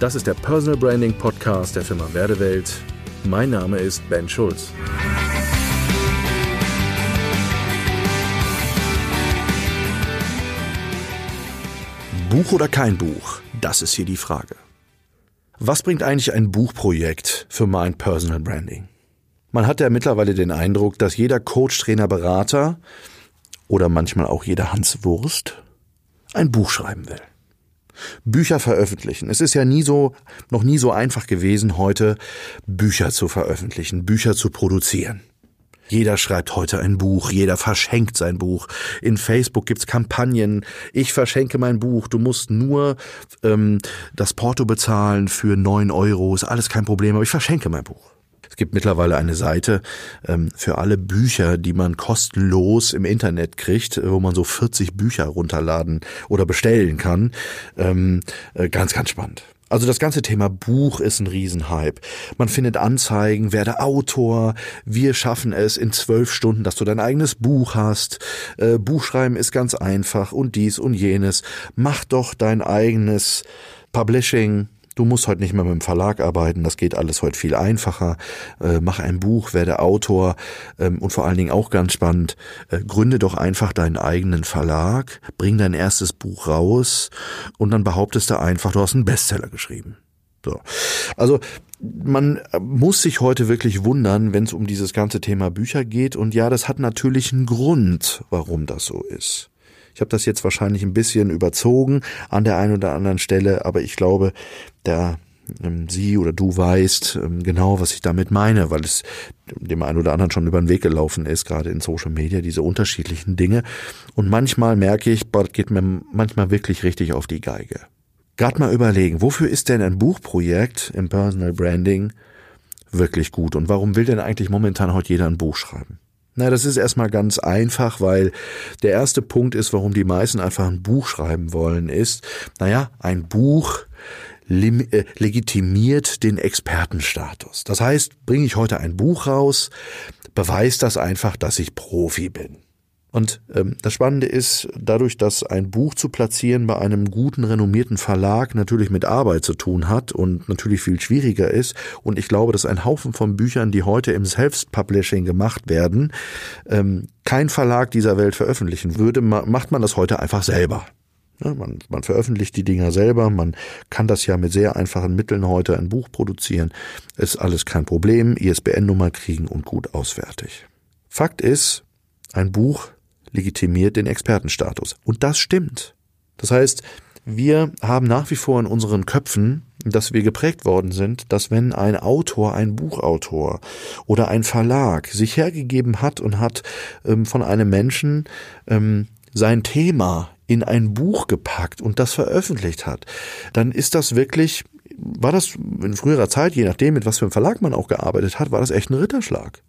Das ist der Personal Branding Podcast der Firma Werdewelt. Mein Name ist Ben Schulz. Buch oder kein Buch? Das ist hier die Frage. Was bringt eigentlich ein Buchprojekt für mein Personal Branding? Man hat ja mittlerweile den Eindruck, dass jeder Coach, Trainer, Berater oder manchmal auch jeder Hans Wurst ein Buch schreiben will. Bücher veröffentlichen. Es ist ja nie so, noch nie so einfach gewesen, heute Bücher zu veröffentlichen, Bücher zu produzieren. Jeder schreibt heute ein Buch, jeder verschenkt sein Buch. In Facebook gibt's Kampagnen. Ich verschenke mein Buch. Du musst nur ähm, das Porto bezahlen für neun Euro. Ist alles kein Problem, aber ich verschenke mein Buch. Es gibt mittlerweile eine Seite ähm, für alle Bücher, die man kostenlos im Internet kriegt, wo man so 40 Bücher runterladen oder bestellen kann. Ähm, äh, ganz, ganz spannend. Also das ganze Thema Buch ist ein Riesenhype. Man findet Anzeigen, werde Autor, wir schaffen es in zwölf Stunden, dass du dein eigenes Buch hast. Äh, Buchschreiben ist ganz einfach und dies und jenes. Mach doch dein eigenes Publishing, Du musst heute nicht mehr mit dem Verlag arbeiten, das geht alles heute viel einfacher. Äh, mach ein Buch, werde Autor ähm, und vor allen Dingen auch ganz spannend, äh, gründe doch einfach deinen eigenen Verlag, bring dein erstes Buch raus und dann behauptest du einfach, du hast einen Bestseller geschrieben. So. Also man muss sich heute wirklich wundern, wenn es um dieses ganze Thema Bücher geht. Und ja, das hat natürlich einen Grund, warum das so ist. Ich habe das jetzt wahrscheinlich ein bisschen überzogen an der einen oder anderen Stelle, aber ich glaube, der ähm, Sie oder du weißt ähm, genau, was ich damit meine, weil es dem einen oder anderen schon über den Weg gelaufen ist, gerade in Social Media, diese unterschiedlichen Dinge. Und manchmal merke ich, das geht mir manchmal wirklich richtig auf die Geige. Gerade mal überlegen, wofür ist denn ein Buchprojekt im Personal Branding wirklich gut und warum will denn eigentlich momentan heute jeder ein Buch schreiben? Na, das ist erstmal ganz einfach, weil der erste Punkt ist, warum die meisten einfach ein Buch schreiben wollen, ist, naja, ein Buch äh, legitimiert den Expertenstatus. Das heißt, bringe ich heute ein Buch raus, beweist das einfach, dass ich Profi bin. Und ähm, das Spannende ist, dadurch, dass ein Buch zu platzieren bei einem guten, renommierten Verlag natürlich mit Arbeit zu tun hat und natürlich viel schwieriger ist. Und ich glaube, dass ein Haufen von Büchern, die heute im Self-Publishing gemacht werden, ähm, kein Verlag dieser Welt veröffentlichen würde, macht man das heute einfach selber. Ja, man, man veröffentlicht die Dinger selber, man kann das ja mit sehr einfachen Mitteln heute ein Buch produzieren. Ist alles kein Problem, ISBN-Nummer kriegen und gut auswertig. Fakt ist, ein Buch legitimiert den Expertenstatus. Und das stimmt. Das heißt, wir haben nach wie vor in unseren Köpfen, dass wir geprägt worden sind, dass wenn ein Autor, ein Buchautor oder ein Verlag sich hergegeben hat und hat ähm, von einem Menschen ähm, sein Thema in ein Buch gepackt und das veröffentlicht hat, dann ist das wirklich, war das in früherer Zeit, je nachdem, mit was für einem Verlag man auch gearbeitet hat, war das echt ein Ritterschlag.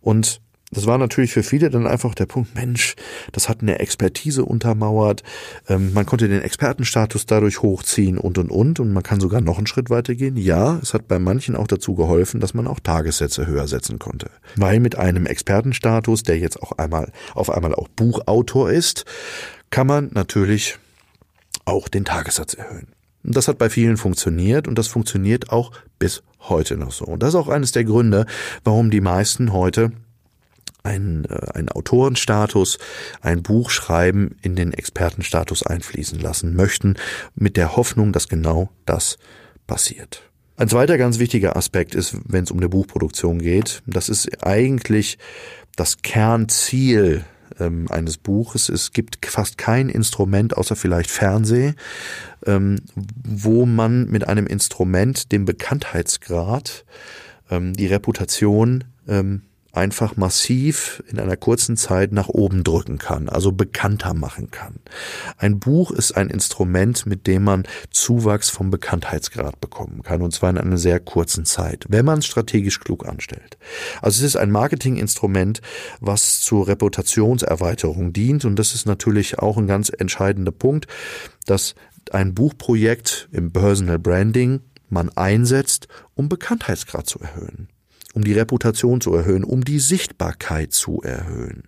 Und das war natürlich für viele dann einfach der Punkt, Mensch, das hat eine Expertise untermauert, ähm, man konnte den Expertenstatus dadurch hochziehen und und und und man kann sogar noch einen Schritt weitergehen. Ja, es hat bei manchen auch dazu geholfen, dass man auch Tagessätze höher setzen konnte. Weil mit einem Expertenstatus, der jetzt auch einmal auf einmal auch Buchautor ist, kann man natürlich auch den Tagessatz erhöhen. Und das hat bei vielen funktioniert und das funktioniert auch bis heute noch so. Und das ist auch eines der Gründe, warum die meisten heute ein, äh, ein Autorenstatus, ein Buch schreiben, in den Expertenstatus einfließen lassen möchten, mit der Hoffnung, dass genau das passiert. Ein zweiter ganz wichtiger Aspekt ist, wenn es um eine Buchproduktion geht, das ist eigentlich das Kernziel ähm, eines Buches. Es gibt fast kein Instrument, außer vielleicht Fernseh, ähm, wo man mit einem Instrument den Bekanntheitsgrad, ähm, die Reputation ähm, einfach massiv in einer kurzen Zeit nach oben drücken kann, also bekannter machen kann. Ein Buch ist ein Instrument, mit dem man Zuwachs vom Bekanntheitsgrad bekommen kann, und zwar in einer sehr kurzen Zeit, wenn man es strategisch klug anstellt. Also es ist ein Marketinginstrument, was zur Reputationserweiterung dient, und das ist natürlich auch ein ganz entscheidender Punkt, dass ein Buchprojekt im Personal Branding man einsetzt, um Bekanntheitsgrad zu erhöhen. Um die Reputation zu erhöhen, um die Sichtbarkeit zu erhöhen.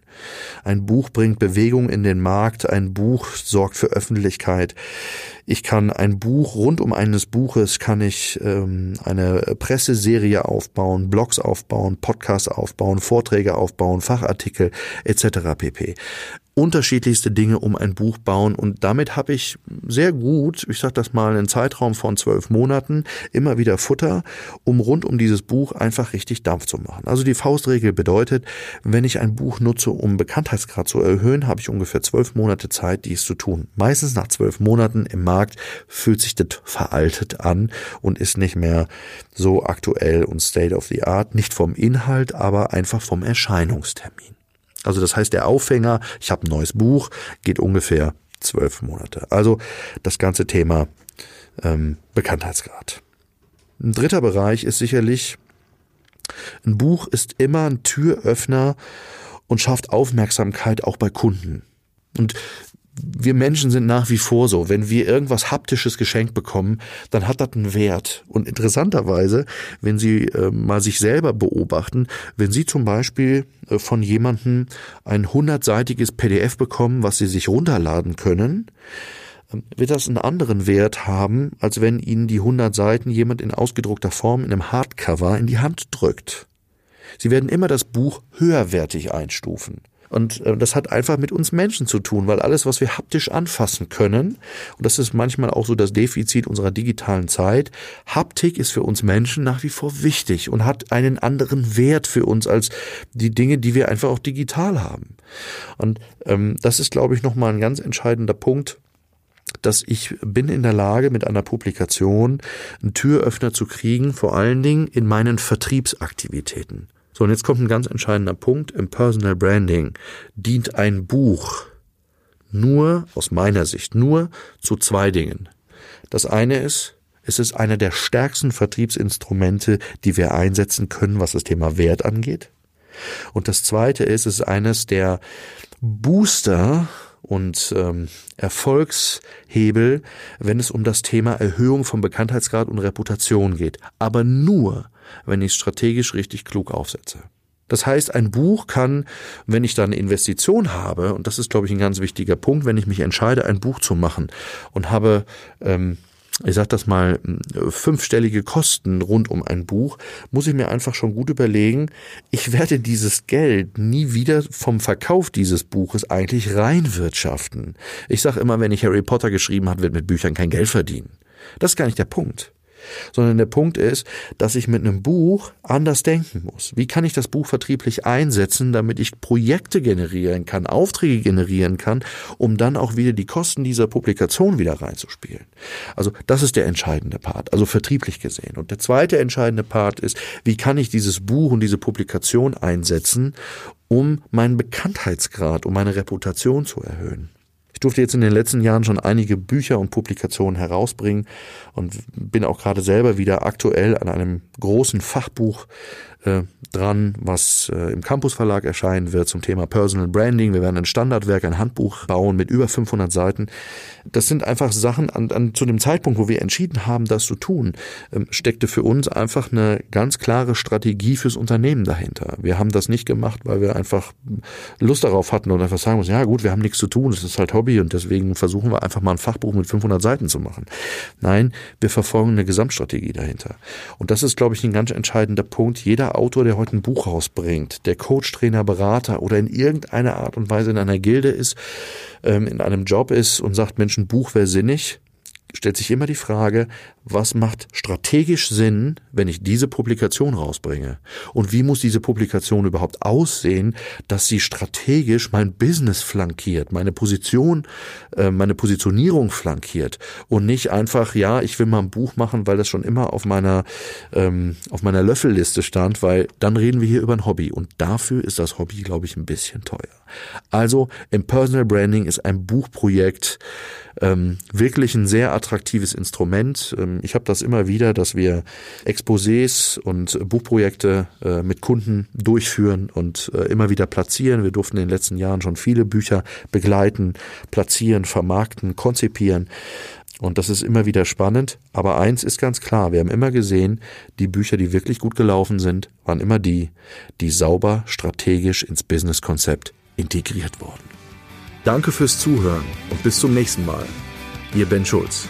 Ein Buch bringt Bewegung in den Markt, ein Buch sorgt für Öffentlichkeit. Ich kann ein Buch, rund um eines Buches kann ich ähm, eine Presseserie aufbauen, Blogs aufbauen, Podcasts aufbauen, Vorträge aufbauen, Fachartikel etc. pp unterschiedlichste Dinge um ein Buch bauen und damit habe ich sehr gut, ich sage das mal, einen Zeitraum von zwölf Monaten immer wieder Futter, um rund um dieses Buch einfach richtig Dampf zu machen. Also die Faustregel bedeutet, wenn ich ein Buch nutze, um Bekanntheitsgrad zu erhöhen, habe ich ungefähr zwölf Monate Zeit, dies zu tun. Meistens nach zwölf Monaten im Markt fühlt sich das veraltet an und ist nicht mehr so aktuell und state of the art, nicht vom Inhalt, aber einfach vom Erscheinungstermin. Also das heißt, der Aufhänger, ich habe ein neues Buch, geht ungefähr zwölf Monate. Also das ganze Thema ähm, Bekanntheitsgrad. Ein dritter Bereich ist sicherlich, ein Buch ist immer ein Türöffner und schafft Aufmerksamkeit auch bei Kunden. Und wir Menschen sind nach wie vor so. Wenn wir irgendwas haptisches geschenkt bekommen, dann hat das einen Wert. Und interessanterweise, wenn Sie äh, mal sich selber beobachten, wenn Sie zum Beispiel äh, von jemandem ein hundertseitiges PDF bekommen, was Sie sich runterladen können, äh, wird das einen anderen Wert haben, als wenn Ihnen die hundert Seiten jemand in ausgedruckter Form in einem Hardcover in die Hand drückt. Sie werden immer das Buch höherwertig einstufen. Und äh, das hat einfach mit uns Menschen zu tun, weil alles, was wir haptisch anfassen können, und das ist manchmal auch so das Defizit unserer digitalen Zeit, Haptik ist für uns Menschen nach wie vor wichtig und hat einen anderen Wert für uns als die Dinge, die wir einfach auch digital haben. Und ähm, das ist, glaube ich, nochmal ein ganz entscheidender Punkt, dass ich bin in der Lage, mit einer Publikation einen Türöffner zu kriegen, vor allen Dingen in meinen Vertriebsaktivitäten. So, und jetzt kommt ein ganz entscheidender Punkt. Im Personal Branding dient ein Buch nur, aus meiner Sicht, nur zu zwei Dingen. Das eine ist, es ist einer der stärksten Vertriebsinstrumente, die wir einsetzen können, was das Thema Wert angeht. Und das zweite ist, es ist eines der Booster und ähm, Erfolgshebel, wenn es um das Thema Erhöhung von Bekanntheitsgrad und Reputation geht. Aber nur, wenn ich es strategisch richtig klug aufsetze. Das heißt, ein Buch kann, wenn ich da eine Investition habe, und das ist, glaube ich, ein ganz wichtiger Punkt, wenn ich mich entscheide, ein Buch zu machen und habe ähm, ich sag das mal, fünfstellige Kosten rund um ein Buch, muss ich mir einfach schon gut überlegen, ich werde dieses Geld nie wieder vom Verkauf dieses Buches eigentlich reinwirtschaften. Ich sage immer, wenn ich Harry Potter geschrieben hat, wird mit Büchern kein Geld verdienen. Das ist gar nicht der Punkt sondern der Punkt ist, dass ich mit einem Buch anders denken muss. Wie kann ich das Buch vertrieblich einsetzen, damit ich Projekte generieren kann, Aufträge generieren kann, um dann auch wieder die Kosten dieser Publikation wieder reinzuspielen. Also das ist der entscheidende Part, also vertrieblich gesehen. Und der zweite entscheidende Part ist, wie kann ich dieses Buch und diese Publikation einsetzen, um meinen Bekanntheitsgrad, um meine Reputation zu erhöhen. Ich durfte jetzt in den letzten Jahren schon einige Bücher und Publikationen herausbringen und bin auch gerade selber wieder aktuell an einem großen Fachbuch äh, dran, was äh, im Campus Verlag erscheinen wird zum Thema Personal Branding. Wir werden ein Standardwerk, ein Handbuch bauen mit über 500 Seiten. Das sind einfach Sachen, an, an zu dem Zeitpunkt, wo wir entschieden haben, das zu tun, ähm, steckte für uns einfach eine ganz klare Strategie fürs Unternehmen dahinter. Wir haben das nicht gemacht, weil wir einfach Lust darauf hatten und einfach sagen mussten, ja gut, wir haben nichts zu tun, es ist halt Hobby und deswegen versuchen wir einfach mal ein Fachbuch mit 500 Seiten zu machen. Nein, wir verfolgen eine Gesamtstrategie dahinter. Und das ist, glaube ich, ein ganz entscheidender Punkt. Jeder Autor, der heute ein Buch rausbringt, der Coach, Trainer, Berater oder in irgendeiner Art und Weise in einer Gilde ist, ähm, in einem Job ist und sagt, Mensch, ein Buch wäre sinnig, stellt sich immer die Frage, was macht strategisch Sinn, wenn ich diese Publikation rausbringe? Und wie muss diese Publikation überhaupt aussehen, dass sie strategisch mein Business flankiert, meine Position, äh, meine Positionierung flankiert und nicht einfach, ja, ich will mal ein Buch machen, weil das schon immer auf meiner, ähm, auf meiner Löffelliste stand, weil dann reden wir hier über ein Hobby und dafür ist das Hobby, glaube ich, ein bisschen teuer. Also im Personal Branding ist ein Buchprojekt ähm, wirklich ein sehr attraktives Instrument. Ähm, ich habe das immer wieder, dass wir Exposés und Buchprojekte äh, mit Kunden durchführen und äh, immer wieder platzieren. Wir durften in den letzten Jahren schon viele Bücher begleiten, platzieren, vermarkten, konzipieren. Und das ist immer wieder spannend. Aber eins ist ganz klar, wir haben immer gesehen, die Bücher, die wirklich gut gelaufen sind, waren immer die, die sauber strategisch ins Businesskonzept integriert wurden. Danke fürs Zuhören und bis zum nächsten Mal. Ihr Ben Schulz.